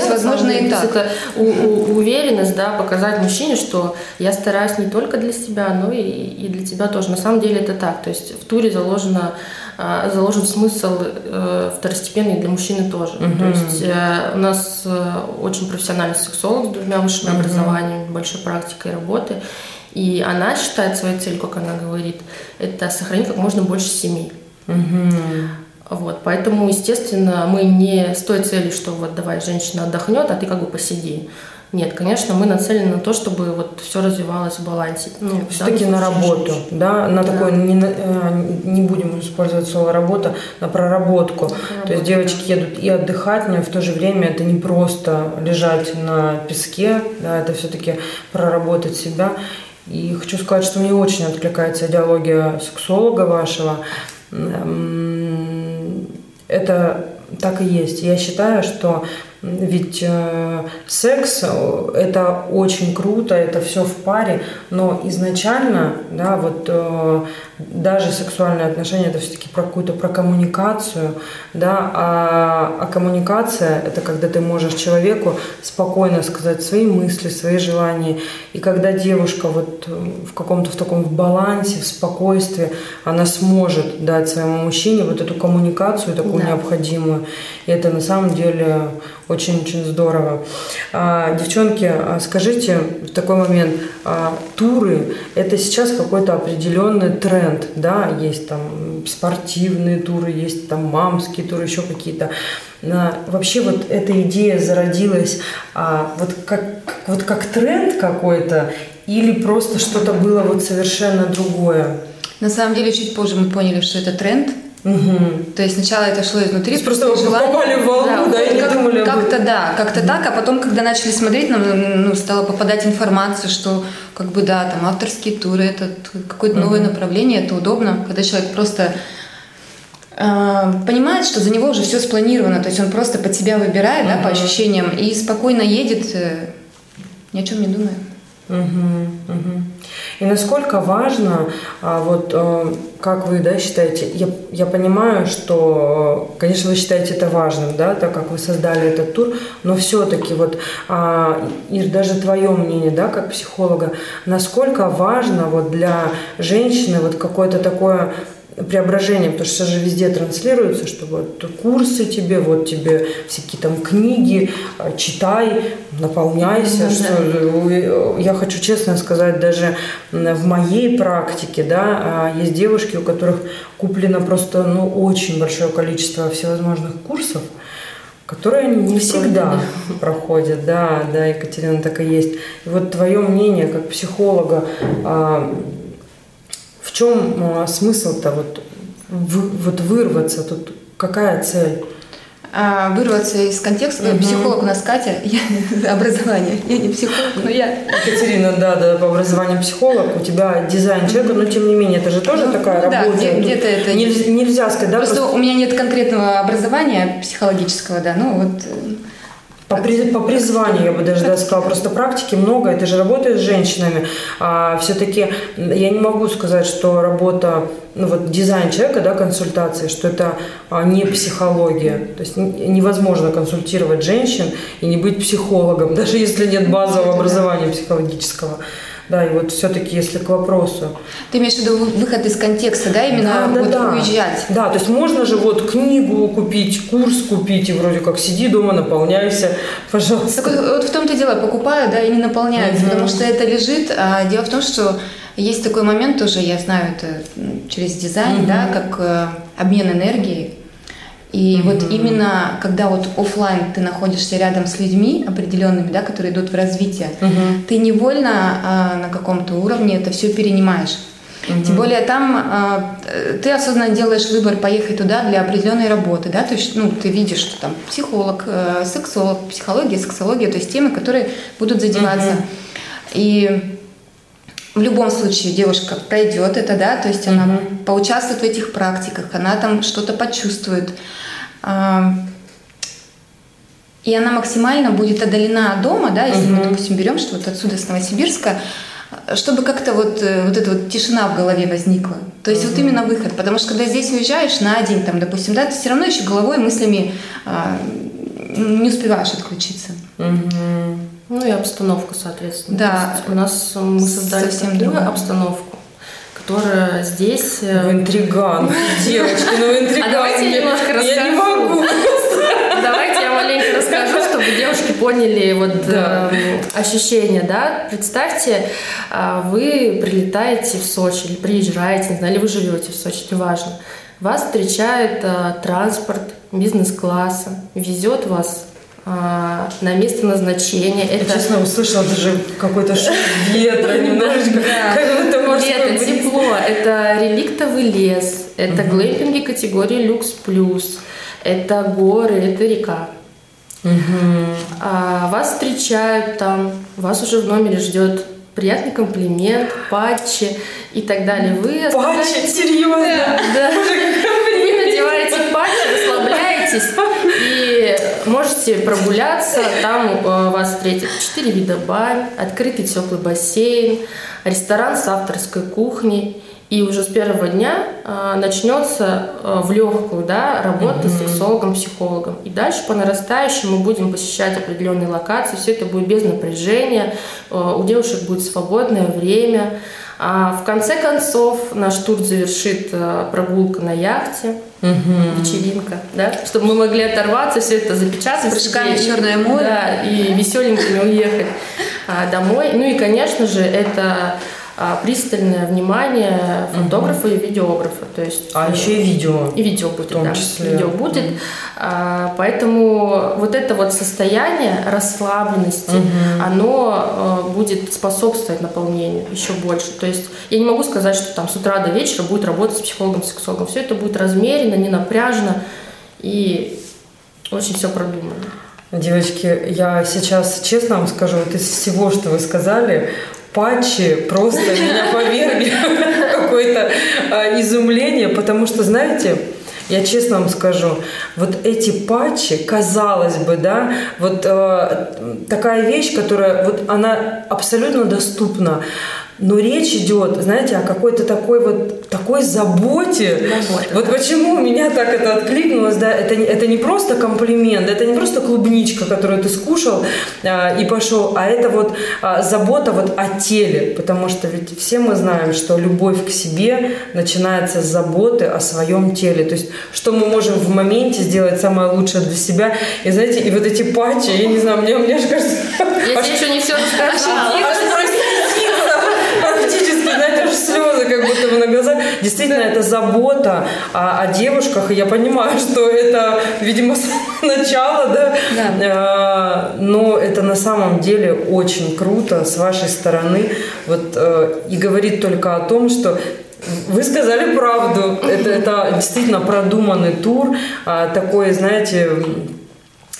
То есть, возможно, и так. Это уверенность, да, показать мужчине, что я стараюсь не только для себя, но и, и для тебя тоже. На самом деле это так. То есть в туре заложено а, заложен смысл э, второстепенный для мужчины тоже. Угу. То есть э, у нас э, очень профессиональный сексолог с двумя высшими угу. образованиями, большой практикой работы. И она считает своей целью, как она говорит, это сохранить как можно больше семей. Угу. Вот, поэтому, естественно, мы не с той целью, что вот давай женщина отдохнет, а ты как бы посиди. Нет, конечно, мы нацелены на то, чтобы вот все развивалось в балансе. Ну, Все-таки на работу, жизни. да, на да. такое, не, э, не будем использовать слово работа, на проработку. проработку. То есть девочки едут и отдыхать, но в то же время это не просто лежать на песке, да, это все-таки проработать себя. И хочу сказать, что мне очень откликается идеология сексолога вашего. Это так и есть. Я считаю, что ведь э, секс э, это очень круто, это все в паре, но изначально, да, вот э, даже сексуальные отношения это все-таки про какую-то про коммуникацию, да, а, а коммуникация это когда ты можешь человеку спокойно сказать свои мысли, свои желания, и когда девушка вот в каком-то в таком балансе, в спокойствии, она сможет дать своему мужчине вот эту коммуникацию такую да. необходимую, и это на самом деле очень-очень здорово. А, девчонки, а скажите в такой момент, а, туры – это сейчас какой-то определенный тренд, да? Есть там спортивные туры, есть там мамские туры, еще какие-то. Вообще вот эта идея зародилась вот, как, вот как тренд какой-то или просто что-то было вот совершенно другое? На самом деле, чуть позже мы поняли, что это тренд – Угу. То есть сначала это шло изнутри. То просто желание. попали в волну, да, да и не как, думали Как-то да, как-то угу. так, а потом, когда начали смотреть, нам ну, стала попадать информация, что как бы да, там авторские туры, это какое-то угу. новое направление, это удобно, когда человек просто э, понимает, что за него уже все спланировано, то есть он просто под себя выбирает, угу. да, по ощущениям, и спокойно едет, э, ни о чем не думая. Угу, угу. И насколько важно, а, вот э, как вы да, считаете, я, я понимаю, что, конечно, вы считаете это важным, да, так как вы создали этот тур, но все-таки вот, а, и даже твое мнение, да, как психолога, насколько важно вот для женщины вот какое-то такое преображение, потому что же везде транслируется, что вот курсы тебе, вот тебе всякие там книги, а, читай, наполняйся. Mm-hmm. Что, я хочу честно сказать, даже в моей практике, да, а, есть девушки, у которых куплено просто, ну, очень большое количество всевозможных курсов, которые не всегда проходят, да, да, Екатерина, так и есть. И вот твое мнение как психолога, а, чем а, смысл-то вот, в, вот вырваться тут? Какая цель? А, вырваться из контекста. Угу. Психолог у нас Катя, я образование. Я не психолог, но я. Екатерина, да, да, по образованию психолог. У тебя дизайн человека, но тем не менее, это же тоже ну, такая ну, работа. Да, где-то это. Нельзя, нельзя сказать, да? Просто, просто у меня нет конкретного образования психологического, да, ну вот. По, при, по призванию, я бы даже да, сказала, просто практики много, это же работаешь с женщинами. А, все-таки я не могу сказать, что работа, ну вот дизайн человека, да, консультации, что это а, не психология. То есть невозможно консультировать женщин и не быть психологом, даже если нет базового образования психологического. Да, и вот все-таки, если к вопросу. Ты имеешь в виду выход из контекста, да, именно да, вот да, уезжать? Да, то есть можно же вот книгу купить, курс купить, и вроде как сиди дома, наполняйся, пожалуйста. Так вот в том-то дело, покупаю, да, и не наполняются, угу. потому что это лежит. А дело в том, что есть такой момент тоже, я знаю это через дизайн, угу. да, как э, обмен энергией. И mm-hmm. вот именно когда вот офлайн ты находишься рядом с людьми определенными, да, которые идут в развитие, mm-hmm. ты невольно а, на каком-то уровне это все перенимаешь. Mm-hmm. Тем более там а, ты осознанно делаешь выбор поехать туда для определенной работы, да, то есть ну ты видишь, что там психолог, э, сексолог, психология, сексология, то есть темы, которые будут задеваться. Mm-hmm. И в любом случае девушка пройдет это, да, то есть она mm-hmm. поучаствует в этих практиках, она там что-то почувствует. И она максимально будет отдалена от дома, да, если uh-huh. мы, допустим, берем, что вот отсюда, с Новосибирска, чтобы как-то вот, э, вот эта вот тишина в голове возникла. То есть uh-huh. вот именно выход. Потому что когда здесь уезжаешь на день, там, допустим, да, ты все равно еще головой, мыслями а, не успеваешь отключиться. Uh-huh. Ну и обстановка, соответственно. Да. у нас мы создали совсем другую обстановку которая здесь... Э, в интриган. Девочки, ну интриган. А давайте я немножко расскажу. Я не могу. Давайте я маленько расскажу, чтобы девушки поняли вот да. э, ощущения, да. Представьте, э, вы прилетаете в Сочи или приезжаете, не знаю, или вы живете в Сочи, неважно. Вас встречает э, транспорт бизнес-класса, везет вас а, на место назначения. Я, это... честно, услышала даже какой-то шум ветра немножечко. Это тепло, это реликтовый лес, это глэмпинги категории люкс плюс, это горы, это река. А, вас встречают там, вас уже в номере ждет приятный комплимент, патчи и так далее. Вы Патчи? Серьезно? Да. Вы надеваете патчи, расслабляетесь можете прогуляться. Там э, вас встретят четыре вида бань, открытый теплый бассейн, ресторан с авторской кухней. И уже с первого дня э, начнется э, в легкую да, работа mm-hmm. с сексологом, психологом. И дальше по нарастающей мы будем посещать определенные локации. Все это будет без напряжения. Э, у девушек будет свободное время. А в конце концов наш тур завершит э, прогулка на яхте, угу. вечеринка, да, чтобы мы могли оторваться, все это запечатать. С прыжками в Черное море. Да, и веселенькими уехать а, домой. Ну и, конечно же, это пристальное внимание фотографа угу. и видеографа. То есть, а еще и видео. И видео будет, в том да. Числе. Видео будет. А, поэтому вот это вот состояние расслабленности, угу. оно а, будет способствовать наполнению еще больше. То есть я не могу сказать, что там с утра до вечера будет работать с психологом, сексологом. Все это будет размеренно, не напряжно и очень все продумано. Девочки, я сейчас честно вам скажу, вот из всего, что вы сказали, патчи просто меня повергли какое-то а, изумление, потому что, знаете, я честно вам скажу, вот эти патчи, казалось бы, да, вот э, такая вещь, которая вот она абсолютно доступна, но речь идет, знаете, о какой-то такой вот такой заботе. Забота, вот да. почему у меня так это откликнулось, да, это, это не просто комплимент, это не просто клубничка, которую ты скушал а, и пошел, а это вот а, забота вот о теле, потому что ведь все мы знаем, что любовь к себе начинается с заботы о своем теле, то есть что мы можем в моменте сделать самое лучшее для себя, и знаете, и вот эти патчи, я не знаю, мне, мне же кажется... Я тебе еще не все рассказала знаете, аж слезы как будто бы на глазах. Действительно, это забота о, о девушках, и я понимаю, что это, видимо, с начала, да? да. А, но это на самом деле очень круто с вашей стороны. Вот, э, и говорит только о том, что вы сказали правду. Это, это действительно продуманный тур, а, такой, знаете,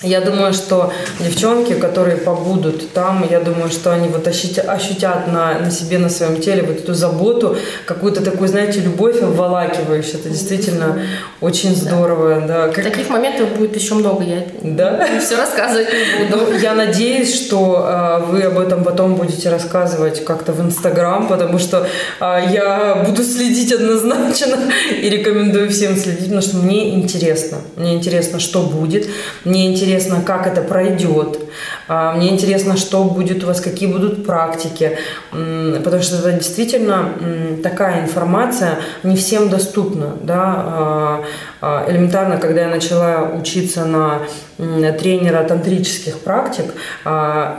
я думаю, что девчонки, которые побудут там, я думаю, что они вот ощутят, ощутят на, на себе, на своем теле вот эту заботу, какую-то такую, знаете, любовь обволакивающую. Это действительно очень здорово. Да. Да. Как... Таких моментов будет еще много. Я да? все рассказывать не буду. Ну, я надеюсь, что э, вы об этом потом будете рассказывать как-то в Инстаграм, потому что э, я буду следить однозначно и рекомендую всем следить, потому что мне интересно. Мне интересно, что будет. Мне интересно интересно, как это пройдет. А, мне интересно, что будет у вас, какие будут практики. Потому что это действительно такая информация не всем доступна. Да? А, а, элементарно, когда я начала учиться на тренера тантрических практик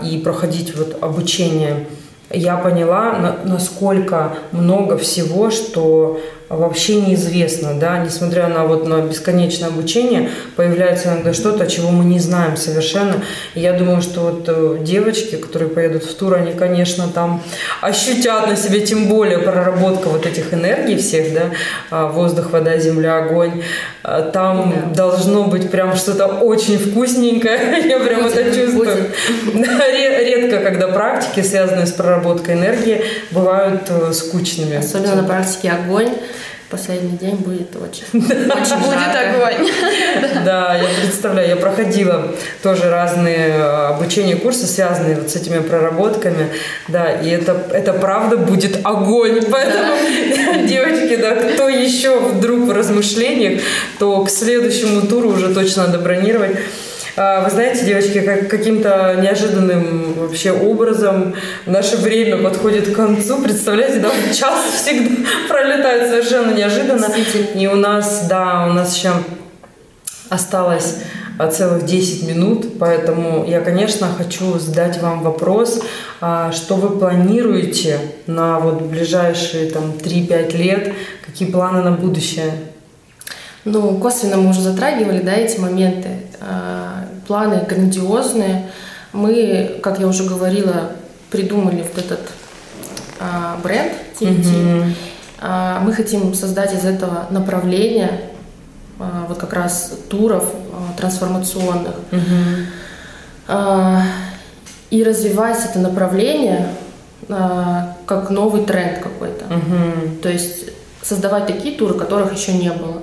и проходить вот обучение, я поняла, насколько много всего, что вообще неизвестно, да, несмотря на вот на бесконечное обучение, появляется иногда что-то, чего мы не знаем совершенно. И я думаю, что вот э, девочки, которые поедут в тур, они, конечно, там ощутят на себе, тем более проработка вот этих энергий всех, да, а, воздух, вода, земля, огонь. А, там да. должно быть прям что-то очень вкусненькое, я прям будет, это чувствую. Редко, когда практики, связанные с проработкой энергии, бывают э, скучными. Особенно на практике огонь последний день будет очень, очень будет огонь. Да, я представляю, я проходила тоже разные э, обучения, курсы, связанные вот с этими проработками, да, и это, это правда будет огонь, поэтому, девочки, да, кто еще вдруг в размышлениях, то к следующему туру уже точно надо бронировать. А, вы знаете, девочки, как каким-то неожиданным вообще образом наше время подходит к концу. Представляете, да, час всегда пролетает совершенно неожиданно. И у нас, да, у нас еще осталось а, целых 10 минут, поэтому я, конечно, хочу задать вам вопрос, а, что вы планируете на вот ближайшие там 3-5 лет, какие планы на будущее? Ну, косвенно мы уже затрагивали, да, эти моменты планы грандиозные. Мы, как я уже говорила, придумали вот этот а, бренд TNT. Mm-hmm. А, мы хотим создать из этого направление а, вот как раз туров а, трансформационных. Mm-hmm. А, и развивать это направление а, как новый тренд какой-то. Mm-hmm. То есть создавать такие туры, которых еще не было.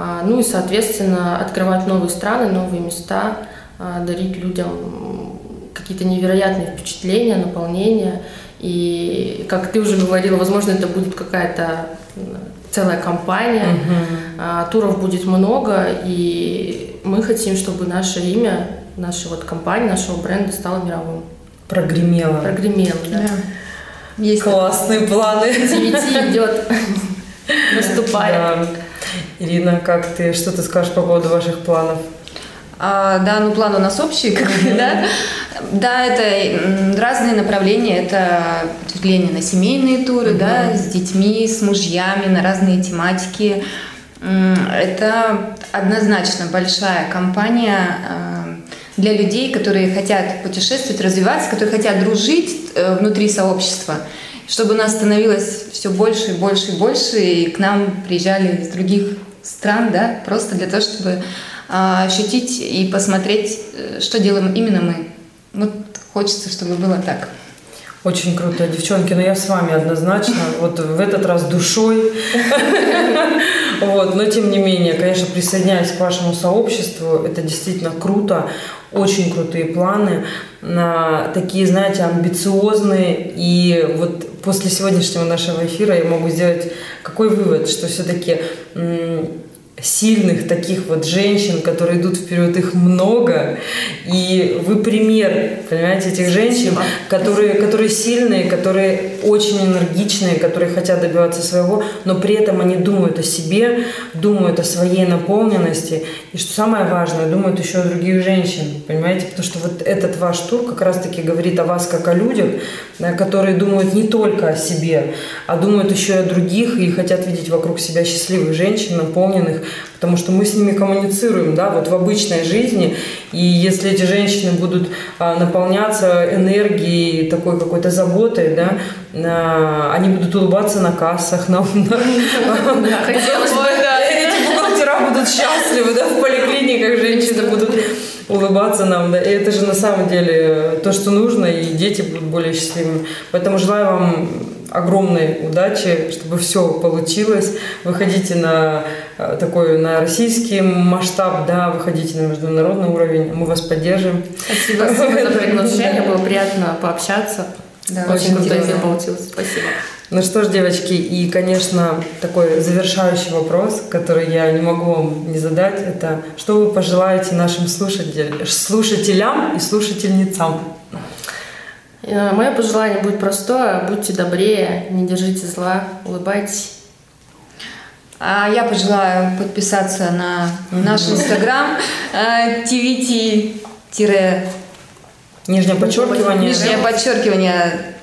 А, ну и, соответственно, открывать новые страны, новые места, а, дарить людям какие-то невероятные впечатления, наполнения. И, как ты уже говорила, возможно, это будет какая-то целая компания, угу. туров будет много, и мы хотим, чтобы наше имя, наша вот компания, нашего бренда стало мировым. Прогремело. Прогремело, да. да. Есть классные планы. TVT идет, наступает. Ирина, как ты, что ты скажешь по поводу ваших планов? А, да, ну план у нас общий, как бы, да. Да, это разные направления. Это ответвление на семейные туры, да, с детьми, с мужьями, на разные тематики. Это однозначно большая компания а, для людей, которые хотят путешествовать, развиваться, которые хотят дружить э, внутри сообщества чтобы у нас становилось все больше и больше и больше, и к нам приезжали из других стран, да, просто для того, чтобы а, ощутить и посмотреть, э, что делаем именно мы. Вот хочется, чтобы было так. Очень круто, девчонки, но я с вами однозначно, вот в этот раз душой, вот, но тем не менее, конечно, присоединяюсь к вашему сообществу, это действительно круто, очень крутые планы, такие, знаете, амбициозные, и вот после сегодняшнего нашего эфира я могу сделать какой вывод, что все-таки сильных таких вот женщин, которые идут вперед, их много. И вы пример, понимаете, этих женщин, которые, которые сильные, которые очень энергичные, которые хотят добиваться своего, но при этом они думают о себе, думают о своей наполненности. И что самое важное, думают еще о других женщин, понимаете? Потому что вот этот ваш тур как раз-таки говорит о вас как о людях, которые думают не только о себе, а думают еще и о других и хотят видеть вокруг себя счастливых женщин, наполненных, потому что мы с ними коммуницируем, да, вот в обычной жизни, и если эти женщины будут а, наполняться энергией, такой какой-то заботой, да, а, они будут улыбаться на кассах, на, эти бухгалтера будут счастливы, да, в поликлиниках женщины будут улыбаться нам, да, и это же на самом деле то, что нужно, и дети будут более счастливыми. Поэтому желаю вам огромной удачи, чтобы все получилось. Выходите на э, такой на российский масштаб, да, выходите на международный уровень, мы вас поддержим. Спасибо, спасибо за приглашение, было приятно пообщаться. Да, очень крутой эфир получился. Спасибо. Ну что ж, девочки, и, конечно, такой завершающий вопрос, который я не могу вам не задать, это что вы пожелаете нашим слушателям и слушательницам? Э, Мое пожелание будет простое. Будьте добрее, не держите зла, улыбайтесь. А я пожелаю подписаться на наш инстаграм tvt Нижнее подчеркивание. Нижнее подчеркивание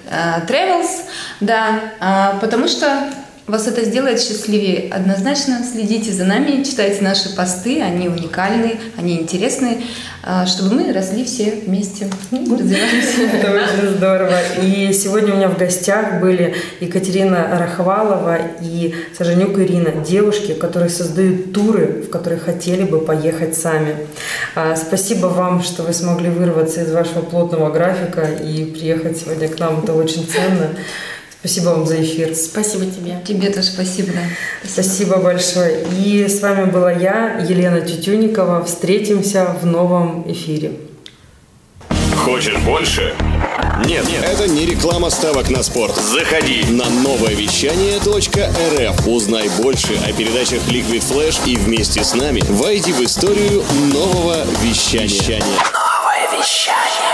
Travels, да, а, потому что вас это сделает счастливее. Однозначно следите за нами, читайте наши посты, они уникальны, они интересны, а, чтобы мы росли все вместе, развиваемся. Это очень здорово. И сегодня у меня в гостях были Екатерина Рахвалова и Саженюк Ирина, девушки, которые создают туры, в которые хотели бы поехать сами. А, спасибо вам, что вы смогли вырваться из вашего плотного графика и приехать сегодня к нам. Это очень ценно. Спасибо вам за эфир. Спасибо тебе. Тебе тоже спасибо. Да. Спасибо. спасибо большое. И с вами была я, Елена Тютюникова. Встретимся в новом эфире. Хочешь больше? Нет, нет, это не реклама ставок на спорт. Заходи на новое вещание .рф. Узнай больше о передачах Liquid Flash и вместе с нами войди в историю нового вещания. Новое вещание.